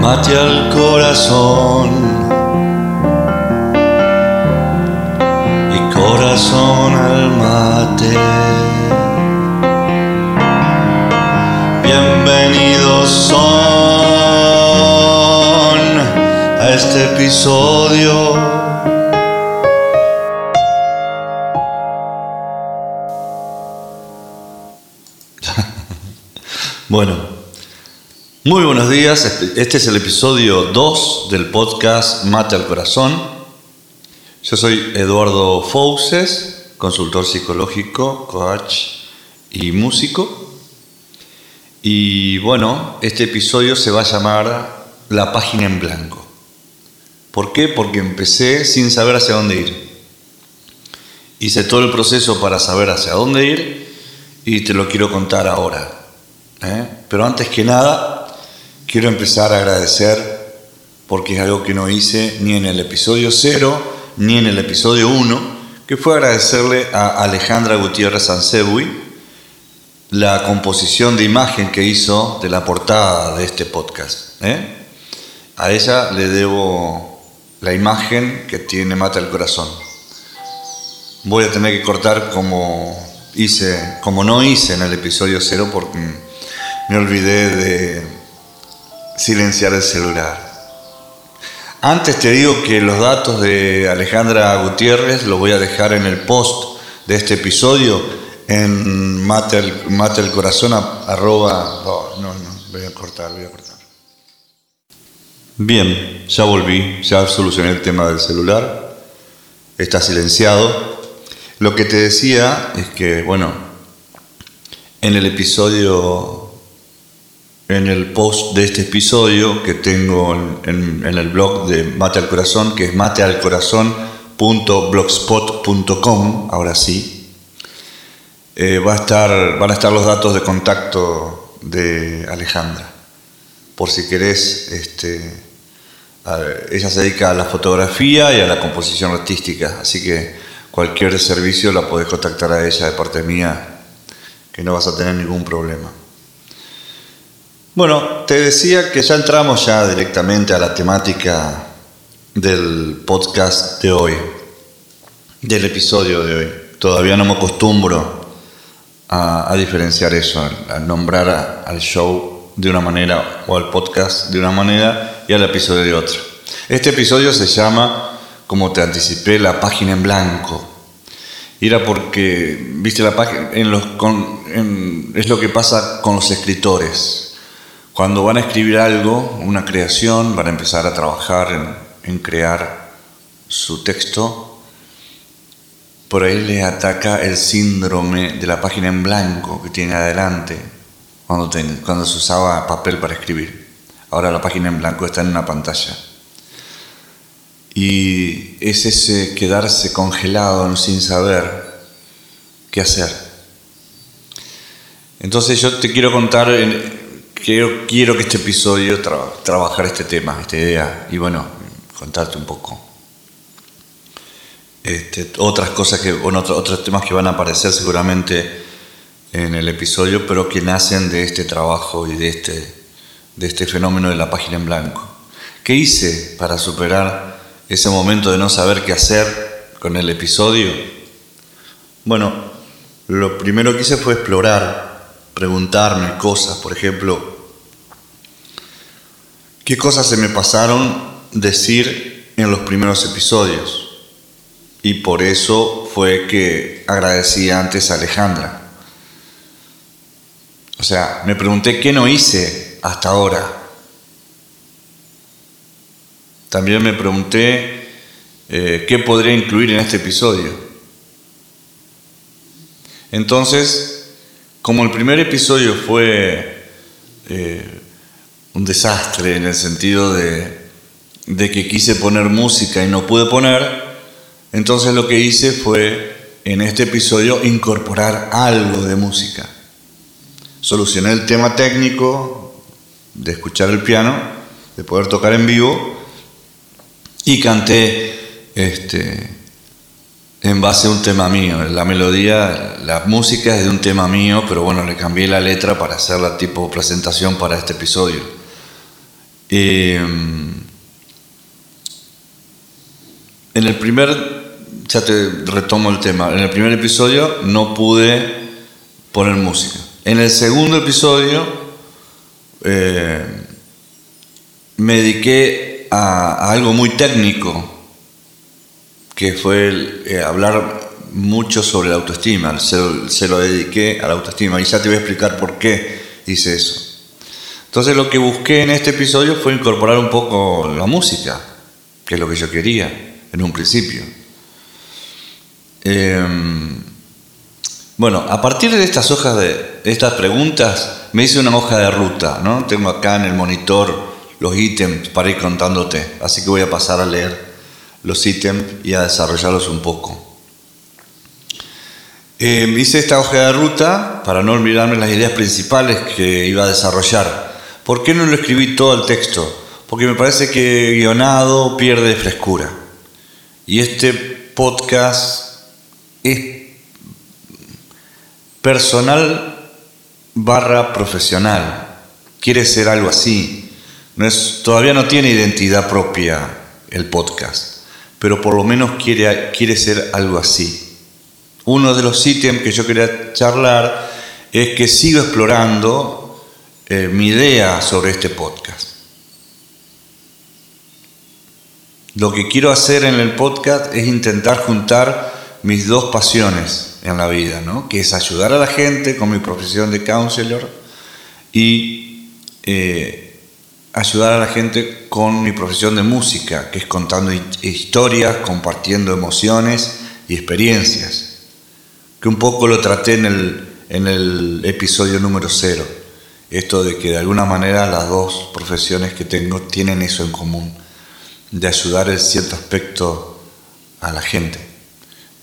mate al corazón y corazón al mate. Bienvenidos son a este episodio. Bueno, muy buenos días. Este, este es el episodio 2 del podcast Mate al Corazón. Yo soy Eduardo Fouses, consultor psicológico, coach y músico. Y bueno, este episodio se va a llamar La página en blanco. ¿Por qué? Porque empecé sin saber hacia dónde ir. Hice todo el proceso para saber hacia dónde ir y te lo quiero contar ahora. ¿eh? Pero antes que nada, quiero empezar a agradecer porque es algo que no hice ni en el episodio 0 ni en el episodio 1, que fue agradecerle a Alejandra Gutiérrez Ansebui la composición de imagen que hizo de la portada de este podcast. ¿eh? A ella le debo la imagen que tiene Mata el Corazón. Voy a tener que cortar como hice, como no hice en el episodio 0 porque me olvidé de silenciar el celular. Antes te digo que los datos de Alejandra Gutiérrez los voy a dejar en el post de este episodio en mate el, corazón arroba no, no, no, voy a cortar, voy a cortar. Bien, ya volví, ya solucioné el tema del celular, está silenciado. Lo que te decía es que, bueno, en el episodio en el post de este episodio que tengo en, el blog de Mate al Corazón, que es matealcorazón.blogspot.com, ahora sí, eh, va a estar, van a estar los datos de contacto de Alejandra. Por si querés, este, ella se dedica a la fotografía y a la composición artística, así que cualquier servicio la podés contactar a ella de parte mía, que no vas a tener ningún problema. Bueno, te decía que ya entramos ya directamente a la temática del podcast de hoy, del episodio de hoy. Todavía no me acostumbro a, diferenciar eso, a, nombrar al show de una manera o al podcast de una manera y al episodio de otra. Este episodio se llama, como te anticipé, la página en blanco. Y era porque, viste, la página, en los, es lo que pasa con los escritores cuando van a escribir algo, una creación, van a empezar a trabajar en, crear su texto, por ahí les ataca el síndrome de la página en blanco que tiene adelante cuando, cuando se usaba papel para escribir. Ahora la página en blanco está en una pantalla. Y es ese quedarse congelado sin saber qué hacer. Entonces yo te quiero contar quiero, quiero que este episodio trabajar este tema, esta idea, y bueno, contarte un poco. Este, otras cosas que, bueno, otros temas que van a aparecer seguramente en el episodio, pero que nacen de este trabajo y de este, de este fenómeno de la página en blanco. ¿Qué hice para superar ese momento de no saber qué hacer con el episodio? Bueno, lo primero que hice fue explorar preguntarme cosas, por ejemplo, qué cosas se me pasaron decir en los primeros episodios. Y por eso fue que agradecí antes a Alejandra. O sea, me pregunté qué no hice hasta ahora. También me pregunté eh, qué podría incluir en este episodio. Entonces, como el primer episodio fue eh, un desastre en el sentido de, de que quise poner música y no pude poner, entonces lo que hice fue en este episodio incorporar algo de música. Solucioné el tema técnico de escuchar el piano, de poder tocar en vivo y canté este, en base a un tema mío. La melodía, la música es de un tema mío, pero bueno, le cambié la letra para hacer la tipo presentación para este episodio. Eh, en el primer, ya te retomo el tema, en el primer episodio no pude poner música. En el segundo episodio eh, me dediqué a, algo muy técnico, que fue eh, hablar mucho sobre la autoestima, se, lo dediqué a la autoestima y ya te voy a explicar por qué hice eso. Entonces lo que busqué en este episodio fue incorporar un poco la música, que es lo que yo quería en un principio. Em, bueno, a partir de estas hojas de estas preguntas, me hice una hoja de ruta, ¿no? Tengo acá en el monitor los ítems para ir contándote, así que voy a pasar a leer los ítems y a desarrollarlos un poco. Eh, hice esta hoja de ruta para no olvidarme las ideas principales que iba a desarrollar. ¿Por qué no lo escribí todo el texto? Porque me parece que guionado pierde frescura. Y este podcast es personal barra profesional. Quiere ser algo así. No es, todavía no tiene identidad propia el podcast, pero por lo menos quiere, quiere ser algo así. Uno de los ítems que yo quería charlar es que sigo explorando eh, mi idea sobre este podcast. Lo que quiero hacer en el podcast es intentar juntar mis dos pasiones en la vida, ¿no? que es ayudar a la gente con mi profesión de counselor y eh, ayudar a la gente con mi profesión de música, que es contando historias, compartiendo emociones y experiencias que un poco lo traté en el, en el episodio número cero. Esto de que de alguna manera las dos profesiones que tengo tienen eso en común, de ayudar en cierto aspecto a la gente.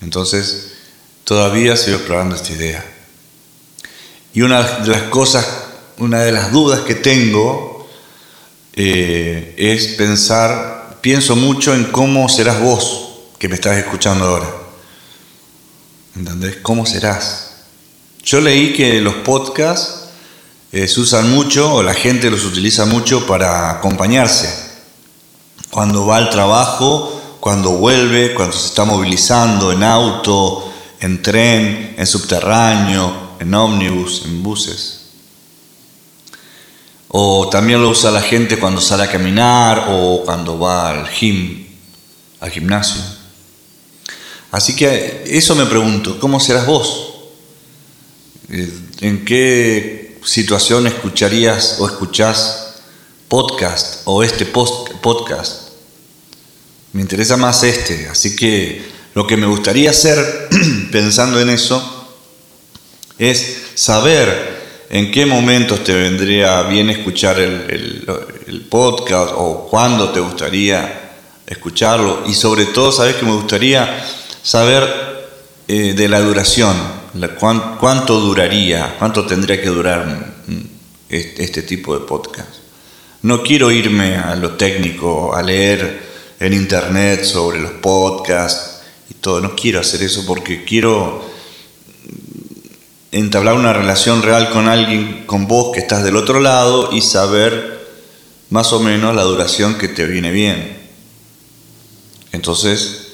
Entonces, todavía sigo explorando esta idea. Y una de las cosas, una de las dudas que tengo eh, es pensar, pienso mucho en cómo serás vos que me estás escuchando ahora. ¿Entendés? ¿Cómo serás? Yo leí que los podcasts eh, se usan mucho, o la gente los utiliza mucho para acompañarse. Cuando va al trabajo, cuando vuelve, cuando se está movilizando en auto, en tren, en subterráneo, en ómnibus, en buses. O también lo usa la gente cuando sale a caminar o cuando va al gym, al gimnasio. Así que eso me pregunto, ¿cómo serás vos? Eh, ¿En qué situación escucharías o escuchás podcast o este podcast? Me interesa más este, así que lo que me gustaría hacer pensando en eso es saber en qué momentos te vendría bien escuchar el, podcast o cuándo te gustaría escucharlo y sobre todo, ¿sabes que me gustaría saber eh, de la duración, cuánto duraría, cuánto tendría que durar este, tipo de podcast. No quiero irme a lo técnico, a leer en internet sobre los podcasts y todo, no quiero hacer eso porque quiero entablar una relación real con alguien, con vos que estás del otro lado y saber más o menos la duración que te viene bien. Entonces,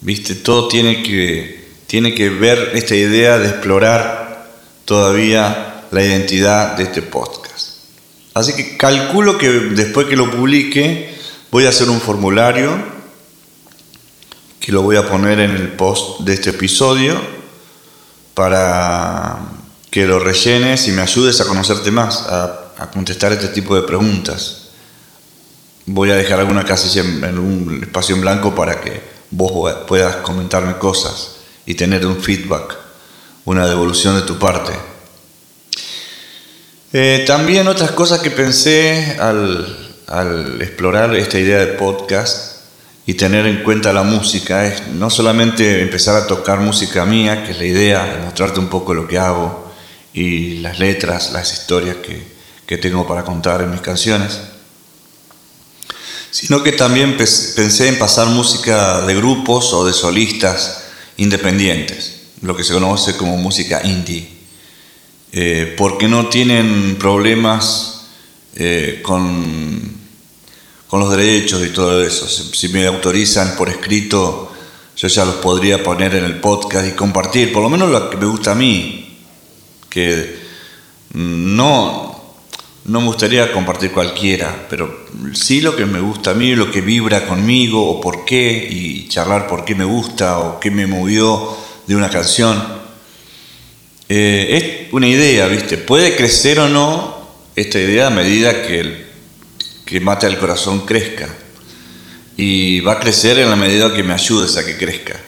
¿Viste? Todo tiene que, tiene que ver esta idea de explorar todavía la identidad de este podcast. Así que calculo que después que lo publique voy a hacer un formulario que lo voy a poner en el post de este episodio para que lo rellenes y me ayudes a conocerte más, a, contestar este tipo de preguntas. Voy a dejar alguna casilla en un espacio en blanco para que vos puedas comentarme cosas y tener un feedback, una devolución de tu parte. Eh, también otras cosas que pensé al, explorar esta idea de podcast y tener en cuenta la música es no solamente empezar a tocar música mía, que es la idea, de mostrarte un poco lo que hago y las letras, las historias que tengo para contar en mis canciones, sino que también pensé en pasar música de grupos o de solistas independientes, lo que se conoce como música indie, eh, porque no tienen problemas eh, con, con los derechos y todo eso. Si me autorizan por escrito, yo ya los podría poner en el podcast y compartir, por lo menos lo que me gusta a mí, que no, no me gustaría compartir cualquiera, pero sí lo que me gusta a mí, lo que vibra conmigo o por qué, y charlar por qué me gusta o qué me movió de una canción. Eh, es una idea, ¿viste? Puede crecer o no esta idea a medida que, el, que Mate al Corazón crezca. Y va a crecer en la medida que me ayudes a que crezca.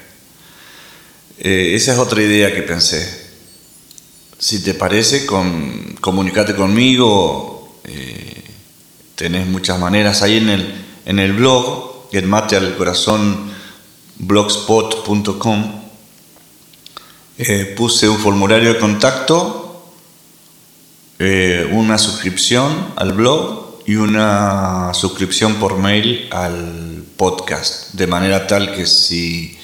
Eh, esa es otra idea que pensé. Si te parece, con, comunicate conmigo. Eh, tenés muchas maneras ahí en el, en el blog, el mate al corazón blogspot.com. Eh, puse un formulario de contacto una suscripción al blog y una suscripción por mail al podcast, de manera tal que si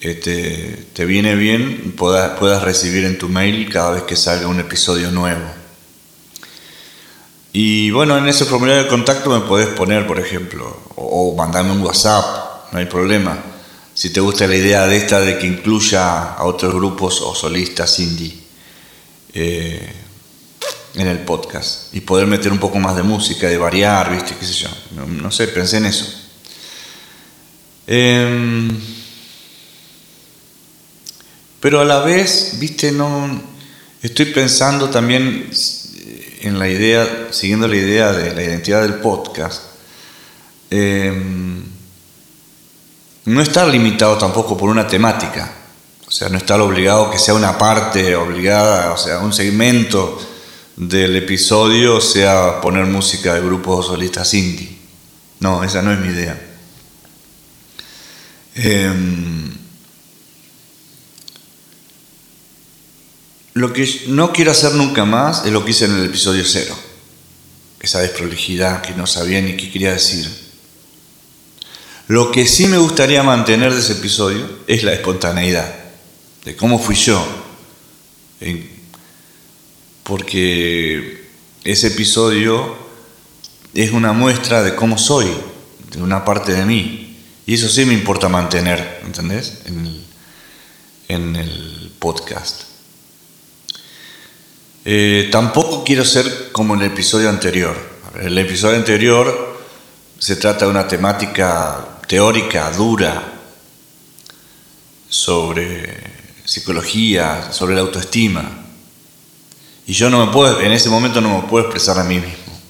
eh, te, viene bien puedas, puedas recibir en tu mail cada vez que salga un episodio nuevo. Y bueno, en ese formulario de contacto me puedes poner, por ejemplo, o, mandarme un WhatsApp, no hay problema. Si te gusta la idea de esta de que incluya a otros grupos o solistas indie. Eh, en el podcast y poder meter un poco más de música, de variar, ¿viste? ¿Qué sé yo? No, sé, pensé en eso. Em, pero a la vez, ¿viste? No, estoy pensando también en la idea, siguiendo la idea de la identidad del podcast. Em, no estar limitado tampoco por una temática. O sea, no estar obligado que sea una parte obligada, o sea, un segmento del episodio sea poner música de grupos solistas indie. No, esa no es mi idea. Em, lo que no quiero hacer nunca más es lo que hice en el episodio cero. Esa desprolijidad que no sabía ni qué quería decir. Lo que sí me gustaría mantener de ese episodio es la espontaneidad, de cómo fui yo, porque ese episodio es una muestra de cómo soy, de una parte de mí. Y eso sí me importa mantener, ¿entendés? En el, podcast. Eh, tampoco quiero ser como el episodio anterior. El episodio anterior se trata de una temática teórica, dura, sobre psicología, sobre la autoestima. Y yo no me puedo, en ese momento no me puedo expresar a mí mismo.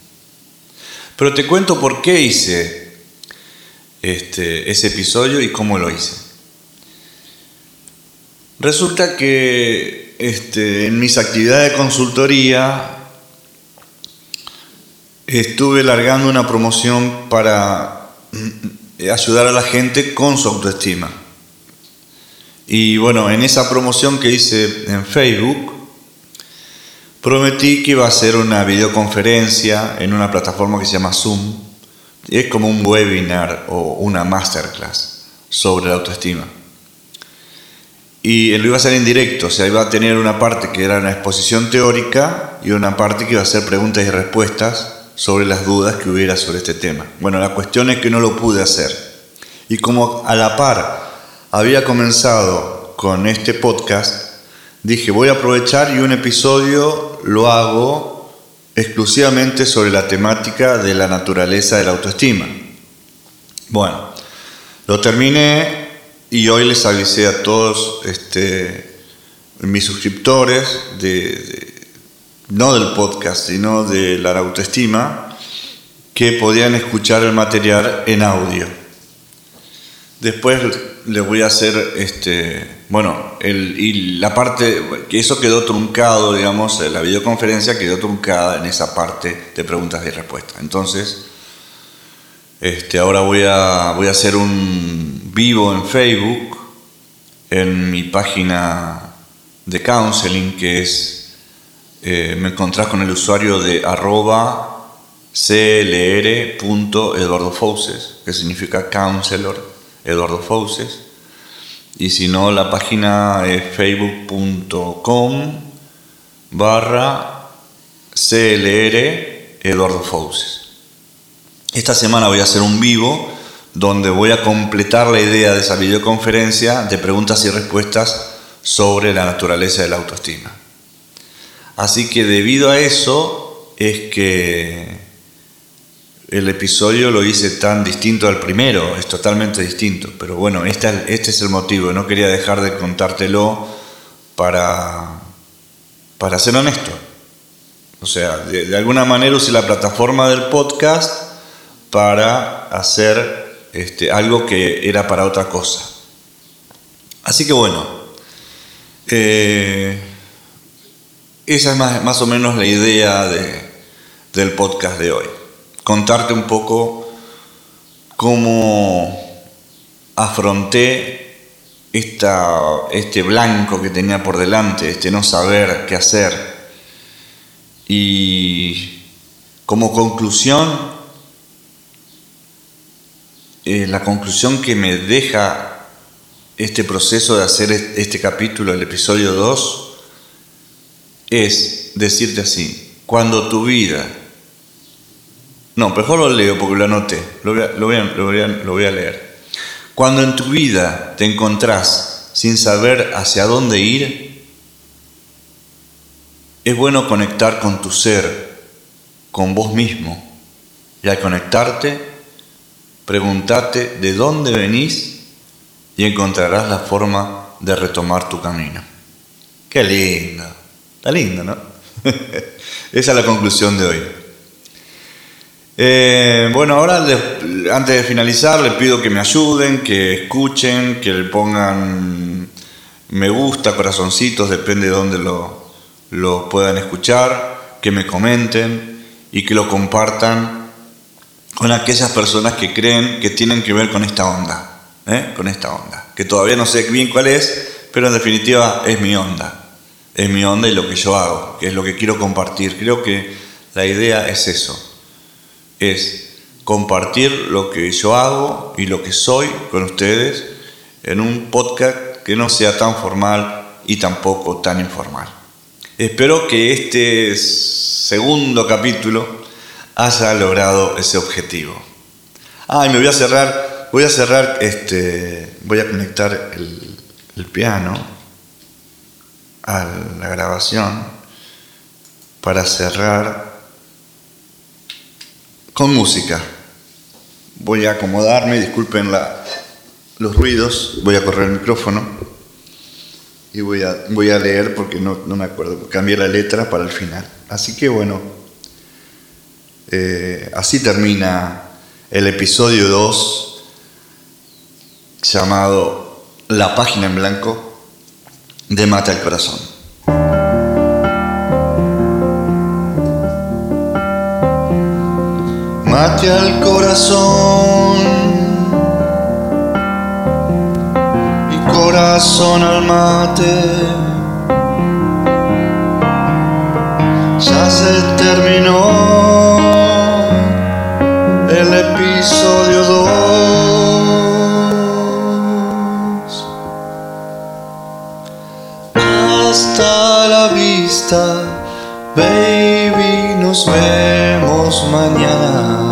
Pero te cuento por qué hice este, ese episodio y cómo lo hice. Resulta que este, en mis actividades de consultoría estuve largando una promoción para mm, ayudar a la gente con su autoestima. Y bueno, en esa promoción que hice en Facebook, Prometí que iba a hacer una videoconferencia en una plataforma que se llama Zoom. Es como un webinar o una masterclass sobre la autoestima. Y lo iba a hacer en directo, o sea, iba a tener una parte que era una exposición teórica y una parte que iba a ser preguntas y respuestas sobre las dudas que hubiera sobre este tema. Bueno, la cuestión es que no lo pude hacer. Y como a la par había comenzado con este podcast, dije, voy a aprovechar y un episodio lo hago exclusivamente sobre la temática de la naturaleza de la autoestima. Bueno, lo terminé y hoy les avisé a todos este, mis suscriptores, no del podcast, sino de la autoestima, que podían escuchar el material en audio. Después les voy a hacer, este, bueno, el, y la parte, que eso quedó truncado, digamos, la videoconferencia quedó truncada en esa parte de preguntas y respuestas. Entonces, este, ahora voy a, voy a hacer un vivo en Facebook, en mi página de counseling, que es, eh, me encontrás con el usuario de arroba que significa counselor Eduardo Fauces. Y si no, la página es facebook.com barra CLR Eduardo Fouses. Esta semana voy a hacer un vivo donde voy a completar la idea de esa videoconferencia de preguntas y respuestas sobre la naturaleza de la autoestima. Así que debido a eso es que el episodio lo hice tan distinto al primero, es totalmente distinto, pero bueno, este, es el motivo, no quería dejar de contártelo para, para ser honesto. O sea, de, alguna manera usé la plataforma del podcast para hacer este, algo que era para otra cosa. Así que bueno, eh, esa es más, o menos la idea del podcast de hoy. Contarte un poco cómo afronté esta, este blanco que tenía por delante, este no saber qué hacer. Y como conclusión, eh, la conclusión que me deja este proceso de hacer este capítulo, el episodio 2, es decirte así, cuando tu vida... No, mejor lo leo porque lo anoté, lo voy a, lo voy a leer. Cuando en tu vida te encontrás sin saber hacia dónde ir, es bueno conectar con tu ser, con vos mismo. Y al conectarte, Pregúntate de dónde venís y encontrarás la forma de retomar tu camino. Qué lindo. Está lindo, ¿no? Esa es la conclusión de hoy. Eh, bueno, ahora antes de finalizar les pido que me ayuden, que escuchen, que le pongan me gusta, corazoncitos, depende de dónde lo, lo puedan escuchar, que me comenten y que lo compartan con aquellas personas que creen que tienen que ver con esta onda, ¿eh? con esta onda, que todavía no sé bien cuál es, pero en definitiva es mi onda, es mi onda y lo que yo hago, es lo que quiero compartir. Creo que la idea es eso, es compartir lo que yo hago y lo que soy con ustedes en un podcast que no sea tan formal y tampoco tan informal. Espero que este segundo capítulo haya logrado ese objetivo. Ah, y me voy a cerrar, voy a cerrar, este, voy a conectar el, el piano a la grabación para cerrar con música. Voy a acomodarme, disculpen los ruidos, voy a correr el micrófono y voy a, leer porque no, no me acuerdo, cambié la letra para el final. Así que bueno, eh, así termina el episodio 2 llamado La página en blanco de Mata el Corazón. Mate al corazón y corazón al mate. Ya se terminó el episodio 2. Hasta la vista, baby, nos vemos mañana.